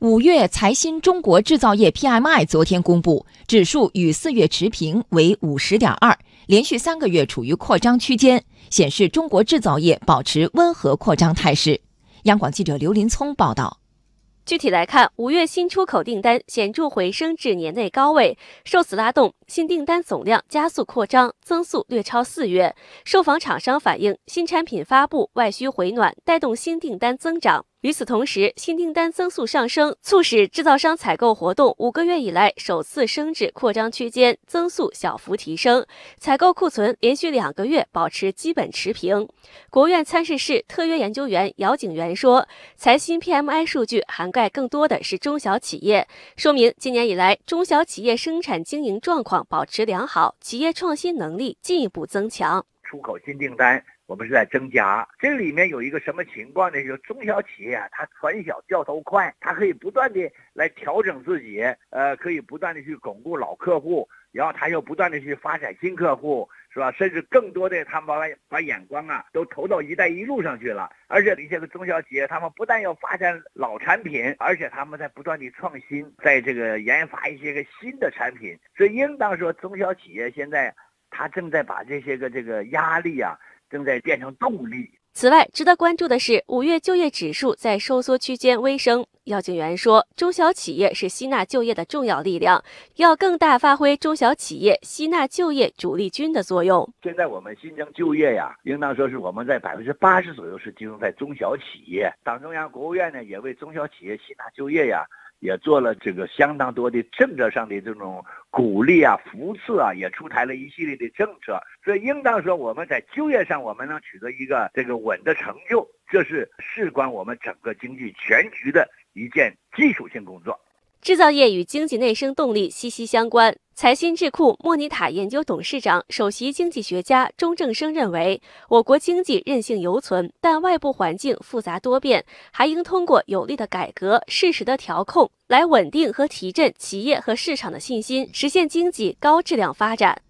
五月财新中国制造业 PMI 昨天公布，指数与四月持平，为五十点二，连续三个月处于扩张区间，显示中国制造业保持温和扩张态势。央广记者刘林聪报道。具体来看，五月新出口订单显著回升至年内高位，受此拉动，新订单总量加速扩张，增速略超四月。受访厂商反映，新产品发布、外需回暖，带动新订单增长。与此同时，新订单增速上升，促使制造商采购活动五个月以来首次升至扩张区间，增速小幅提升。采购库存连续两个月保持基本持平。国务院参事室特约研究员姚景元说：“财新 PMI 数据涵盖更多的是中小企业，说明今年以来中小企业生产经营状况保持良好，企业创新能力进一步增强。出口新订单。”我们是在增加，这里面有一个什么情况呢？就是中小企业啊，它船小掉头快，它可以不断的来调整自己，呃，可以不断的去巩固老客户，然后它又不断的去发展新客户，是吧？甚至更多的，他们把把眼光啊都投到“一带一路”上去了。而且一些个中小企业，他们不但要发展老产品，而且他们在不断的创新，在这个研发一些个新的产品。所以，应当说，中小企业现在它正在把这些个这个压力啊。正在变成动力。此外，值得关注的是，五月就业指数在收缩区间微升。姚景元说，中小企业是吸纳就业的重要力量，要更大发挥中小企业吸纳就业主力军的作用。现在我们新增就业呀，应当说是我们在百分之八十左右是集中在中小企业。党中央、国务院呢，也为中小企业吸纳就业呀。也做了这个相当多的政策上的这种鼓励啊、扶持啊，也出台了一系列的政策，所以应当说我们在就业上我们能取得一个这个稳的成就，这是事关我们整个经济全局的一件基础性工作。制造业与经济内生动力息息相关。财新智库莫尼塔研究董事长、首席经济学家钟正生认为，我国经济韧性犹存，但外部环境复杂多变，还应通过有力的改革、适时的调控，来稳定和提振企业和市场的信心，实现经济高质量发展。